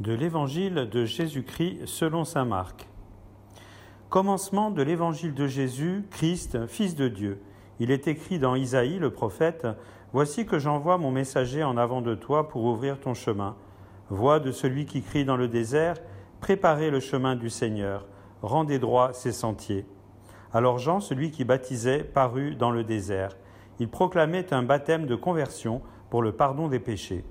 de l'Évangile de Jésus-Christ selon Saint Marc. Commencement de l'Évangile de Jésus, Christ, Fils de Dieu. Il est écrit dans Isaïe le prophète, Voici que j'envoie mon messager en avant de toi pour ouvrir ton chemin. Voix de celui qui crie dans le désert, Préparez le chemin du Seigneur, rendez droit ses sentiers. Alors Jean, celui qui baptisait, parut dans le désert. Il proclamait un baptême de conversion pour le pardon des péchés.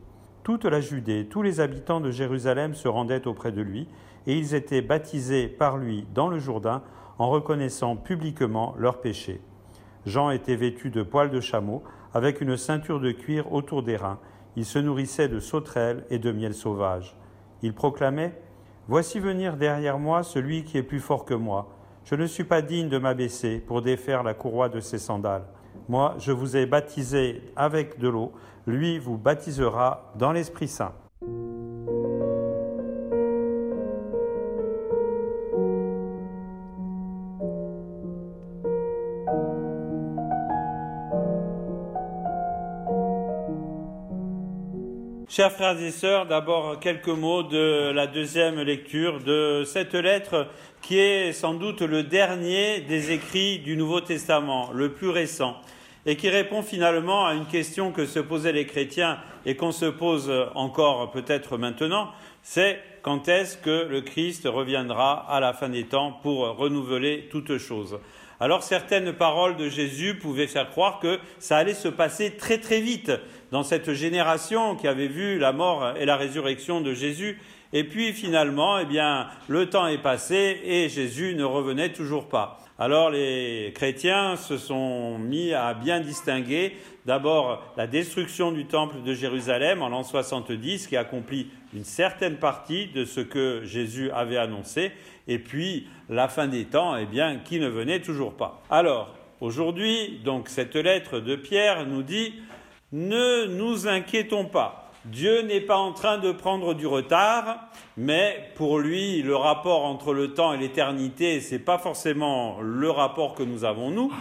Toute la Judée, tous les habitants de Jérusalem se rendaient auprès de lui, et ils étaient baptisés par lui dans le Jourdain en reconnaissant publiquement leurs péchés. Jean était vêtu de poils de chameau, avec une ceinture de cuir autour des reins. Il se nourrissait de sauterelles et de miel sauvage. Il proclamait Voici venir derrière moi celui qui est plus fort que moi. Je ne suis pas digne de m'abaisser pour défaire la courroie de ses sandales. Moi, je vous ai baptisé avec de l'eau, lui vous baptisera dans l'Esprit Saint. Chers frères et sœurs, d'abord quelques mots de la deuxième lecture de cette lettre qui est sans doute le dernier des écrits du Nouveau Testament, le plus récent, et qui répond finalement à une question que se posaient les chrétiens et qu'on se pose encore peut-être maintenant, c'est quand est-ce que le Christ reviendra à la fin des temps pour renouveler toutes choses? Alors certaines paroles de Jésus pouvaient faire croire que ça allait se passer très très vite dans cette génération qui avait vu la mort et la résurrection de Jésus. Et puis finalement, eh bien, le temps est passé et Jésus ne revenait toujours pas. Alors les chrétiens se sont mis à bien distinguer d'abord la destruction du temple de Jérusalem en l'an 70 qui accomplit une certaine partie de ce que Jésus avait annoncé et puis la fin des temps eh bien qui ne venait toujours pas. Alors aujourd'hui donc cette lettre de Pierre nous dit ne nous inquiétons pas Dieu n'est pas en train de prendre du retard, mais pour lui, le rapport entre le temps et l'éternité, ce n'est pas forcément le rapport que nous avons nous.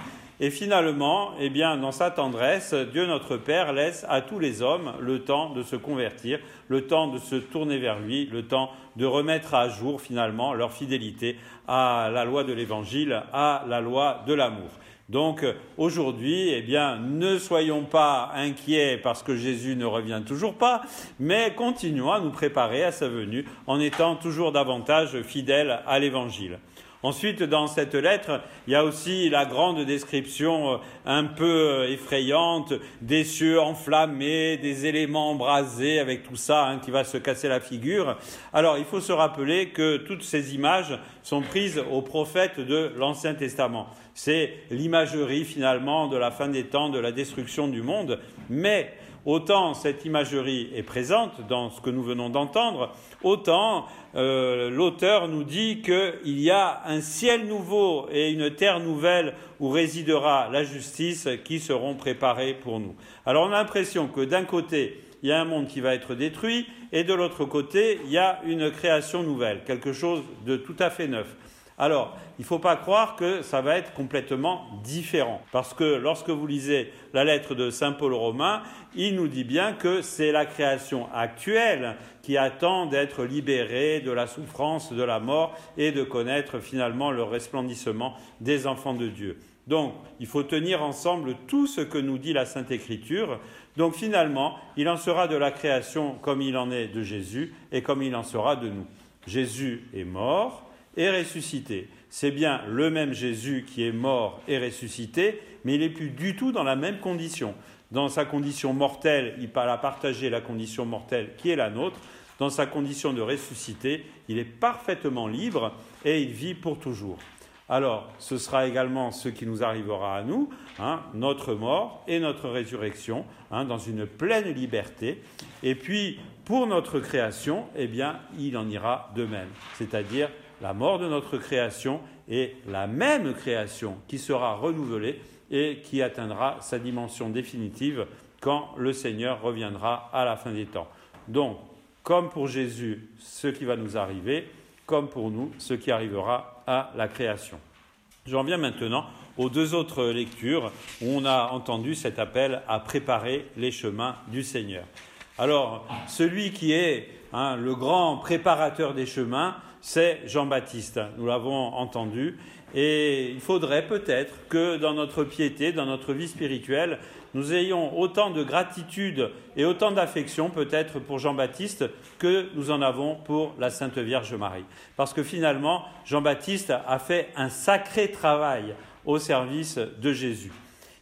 Et finalement, eh dans sa tendresse, Dieu notre Père laisse à tous les hommes le temps de se convertir, le temps de se tourner vers lui, le temps de remettre à jour finalement leur fidélité à la loi de l'Évangile, à la loi de l'amour. Donc aujourd'hui, eh bien, ne soyons pas inquiets parce que Jésus ne revient toujours pas, mais continuons à nous préparer à sa venue en étant toujours davantage fidèles à l'Évangile. Ensuite, dans cette lettre, il y a aussi la grande description euh, un peu euh, effrayante des cieux enflammés, des éléments embrasés avec tout ça hein, qui va se casser la figure. Alors, il faut se rappeler que toutes ces images sont prises aux prophètes de l'Ancien Testament. C'est l'imagerie finalement de la fin des temps, de la destruction du monde, mais autant cette imagerie est présente dans ce que nous venons d'entendre, autant euh, l'auteur nous dit qu'il y a un ciel nouveau et une terre nouvelle où résidera la justice qui seront préparés pour nous. Alors on a l'impression que d'un côté, il y a un monde qui va être détruit et de l'autre côté, il y a une création nouvelle, quelque chose de tout à fait neuf. Alors, il ne faut pas croire que ça va être complètement différent, parce que lorsque vous lisez la lettre de Saint Paul romain, il nous dit bien que c'est la création actuelle qui attend d'être libérée de la souffrance, de la mort, et de connaître finalement le resplendissement des enfants de Dieu. Donc, il faut tenir ensemble tout ce que nous dit la Sainte Écriture. Donc, finalement, il en sera de la création comme il en est de Jésus et comme il en sera de nous. Jésus est mort, et ressuscité. C'est bien le même Jésus qui est mort et ressuscité, mais il n'est plus du tout dans la même condition. Dans sa condition mortelle, il a partagé la condition mortelle qui est la nôtre. Dans sa condition de ressuscité, il est parfaitement libre et il vit pour toujours. Alors, ce sera également ce qui nous arrivera à nous, hein, notre mort et notre résurrection, hein, dans une pleine liberté. Et puis, pour notre création, eh bien, il en ira de même. C'est-à-dire, la mort de notre création est la même création qui sera renouvelée et qui atteindra sa dimension définitive quand le Seigneur reviendra à la fin des temps. Donc, comme pour Jésus, ce qui va nous arriver, comme pour nous, ce qui arrivera à la création. J'en viens maintenant aux deux autres lectures où on a entendu cet appel à préparer les chemins du Seigneur. Alors, celui qui est hein, le grand préparateur des chemins, c'est Jean-Baptiste. Nous l'avons entendu. Et il faudrait peut-être que dans notre piété, dans notre vie spirituelle, nous ayons autant de gratitude et autant d'affection peut-être pour Jean-Baptiste que nous en avons pour la Sainte Vierge Marie. Parce que finalement, Jean-Baptiste a fait un sacré travail au service de Jésus.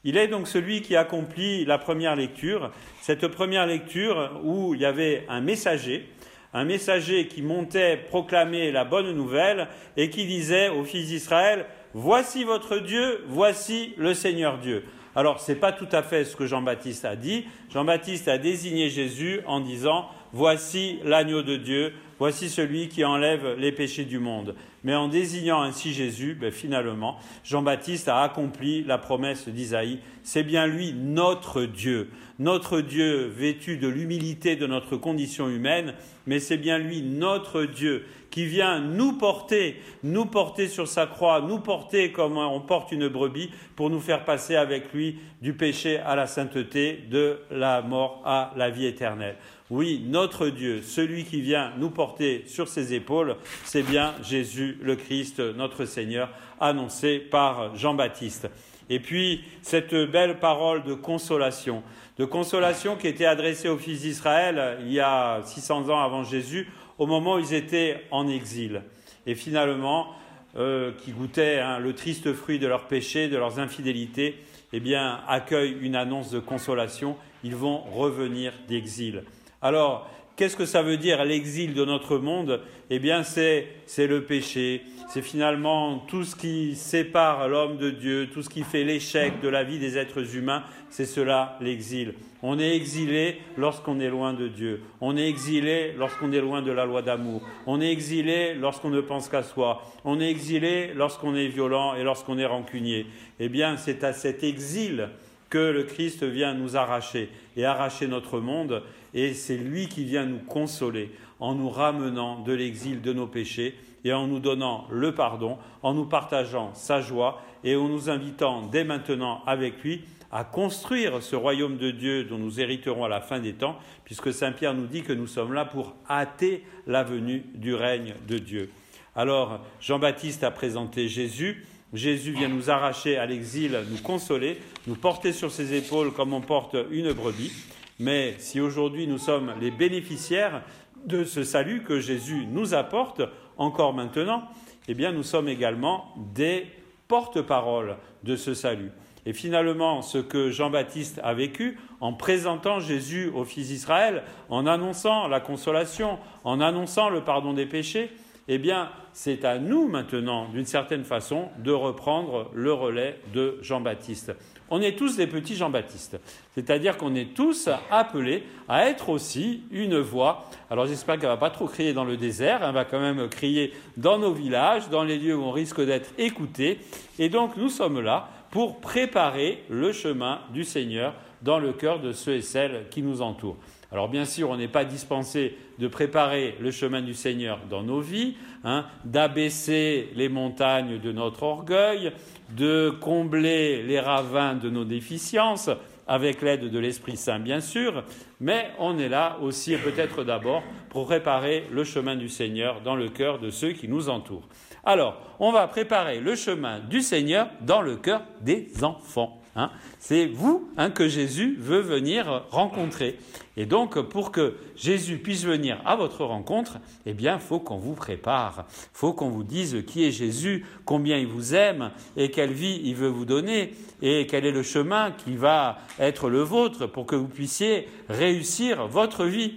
Il est donc celui qui accomplit la première lecture, cette première lecture où il y avait un messager, un messager qui montait proclamer la bonne nouvelle et qui disait aux fils d'Israël, Voici votre Dieu, voici le Seigneur Dieu. Alors, ce n'est pas tout à fait ce que Jean-Baptiste a dit. Jean-Baptiste a désigné Jésus en disant, Voici l'agneau de Dieu, voici celui qui enlève les péchés du monde. Mais en désignant ainsi Jésus, ben, finalement, Jean-Baptiste a accompli la promesse d'Isaïe. C'est bien lui notre Dieu, notre Dieu vêtu de l'humilité de notre condition humaine, mais c'est bien lui notre Dieu qui vient nous porter, nous porter sur sa croix, nous porter comme on porte une brebis pour nous faire passer avec lui du péché à la sainteté, de la mort à la vie éternelle. Oui, notre Dieu, celui qui vient nous porter sur ses épaules, c'est bien Jésus le Christ, notre Seigneur, annoncé par Jean-Baptiste. Et puis, cette belle parole de consolation, de consolation qui était adressée aux fils d'Israël il y a 600 ans avant Jésus, au moment où ils étaient en exil. Et finalement, euh, qui goûtaient hein, le triste fruit de leurs péchés, de leurs infidélités, eh bien, accueillent une annonce de consolation. Ils vont revenir d'exil. Alors, qu'est-ce que ça veut dire l'exil de notre monde? Eh bien, c'est le péché, c'est finalement tout ce qui sépare l'homme de Dieu, tout ce qui fait l'échec de la vie des êtres humains, c'est cela l'exil. On est exilé lorsqu'on est loin de Dieu. On est exilé lorsqu'on est loin de la loi d'amour. On est exilé lorsqu'on ne pense qu'à soi. On est exilé lorsqu'on est violent et lorsqu'on est rancunier. Eh bien, c'est à cet exil que le Christ vient nous arracher et arracher notre monde, et c'est lui qui vient nous consoler en nous ramenant de l'exil de nos péchés et en nous donnant le pardon, en nous partageant sa joie et en nous invitant dès maintenant avec lui à construire ce royaume de Dieu dont nous hériterons à la fin des temps, puisque Saint Pierre nous dit que nous sommes là pour hâter la venue du règne de Dieu. Alors Jean-Baptiste a présenté Jésus, Jésus vient nous arracher à l'exil, nous consoler, nous porter sur ses épaules comme on porte une brebis. Mais si aujourd'hui nous sommes les bénéficiaires de ce salut que Jésus nous apporte, encore maintenant, eh bien nous sommes également des porte-paroles de ce salut. Et finalement, ce que Jean-Baptiste a vécu en présentant Jésus aux fils d'Israël, en annonçant la consolation, en annonçant le pardon des péchés, eh bien, c'est à nous maintenant, d'une certaine façon, de reprendre le relais de Jean-Baptiste. On est tous des petits Jean-Baptiste, c'est-à-dire qu'on est tous appelés à être aussi une voix. Alors j'espère qu'elle ne va pas trop crier dans le désert, elle va quand même crier dans nos villages, dans les lieux où on risque d'être écouté. Et donc nous sommes là pour préparer le chemin du Seigneur dans le cœur de ceux et celles qui nous entourent. Alors bien sûr, on n'est pas dispensé de préparer le chemin du Seigneur dans nos vies, hein, d'abaisser les montagnes de notre orgueil, de combler les ravins de nos déficiences, avec l'aide de l'Esprit Saint bien sûr, mais on est là aussi peut-être d'abord pour préparer le chemin du Seigneur dans le cœur de ceux qui nous entourent. Alors, on va préparer le chemin du Seigneur dans le cœur des enfants. Hein. C'est vous hein, que Jésus veut venir rencontrer. Et donc, pour que Jésus puisse venir à votre rencontre, eh bien, faut qu'on vous prépare. Faut qu'on vous dise qui est Jésus, combien il vous aime et quelle vie il veut vous donner et quel est le chemin qui va être le vôtre pour que vous puissiez réussir votre vie.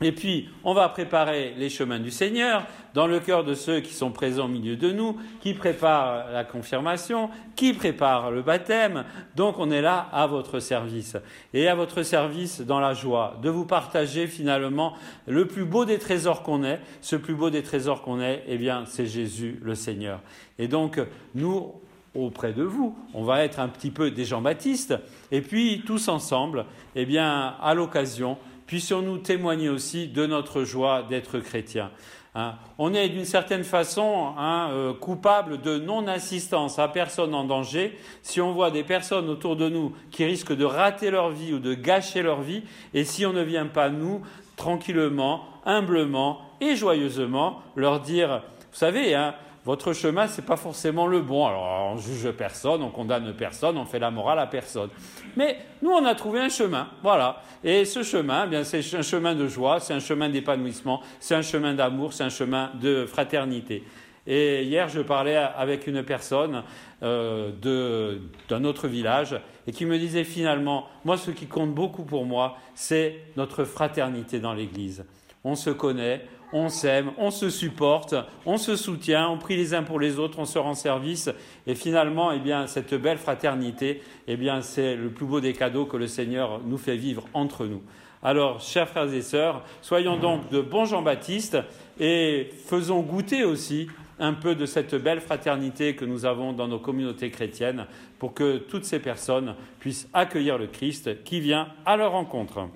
Et puis, on va préparer les chemins du Seigneur dans le cœur de ceux qui sont présents au milieu de nous, qui préparent la confirmation, qui préparent le baptême. Donc, on est là à votre service. Et à votre service dans la joie, de vous partager finalement le plus beau des trésors qu'on ait. Ce plus beau des trésors qu'on ait, eh bien, c'est Jésus le Seigneur. Et donc, nous, auprès de vous. On va être un petit peu des Jean-Baptiste. Et puis, tous ensemble, eh bien, à l'occasion, puissions-nous témoigner aussi de notre joie d'être chrétiens. Hein. On est d'une certaine façon hein, euh, coupable de non-assistance à personne en danger si on voit des personnes autour de nous qui risquent de rater leur vie ou de gâcher leur vie, et si on ne vient pas, nous, tranquillement, humblement et joyeusement, leur dire, vous savez, hein, votre chemin, ce n'est pas forcément le bon. Alors, on juge personne, on condamne personne, on fait la morale à personne. Mais nous, on a trouvé un chemin, voilà. Et ce chemin, eh bien, c'est un chemin de joie, c'est un chemin d'épanouissement, c'est un chemin d'amour, c'est un chemin de fraternité. Et hier, je parlais avec une personne euh, d'un autre village et qui me disait finalement, moi, ce qui compte beaucoup pour moi, c'est notre fraternité dans l'Église. On se connaît, on s'aime, on se supporte, on se soutient, on prie les uns pour les autres, on se rend service. Et finalement, eh cette belle fraternité, eh c'est le plus beau des cadeaux que le Seigneur nous fait vivre entre nous. Alors, chers frères et sœurs, soyons donc de bons Jean-Baptiste et faisons goûter aussi un peu de cette belle fraternité que nous avons dans nos communautés chrétiennes pour que toutes ces personnes puissent accueillir le Christ qui vient à leur rencontre.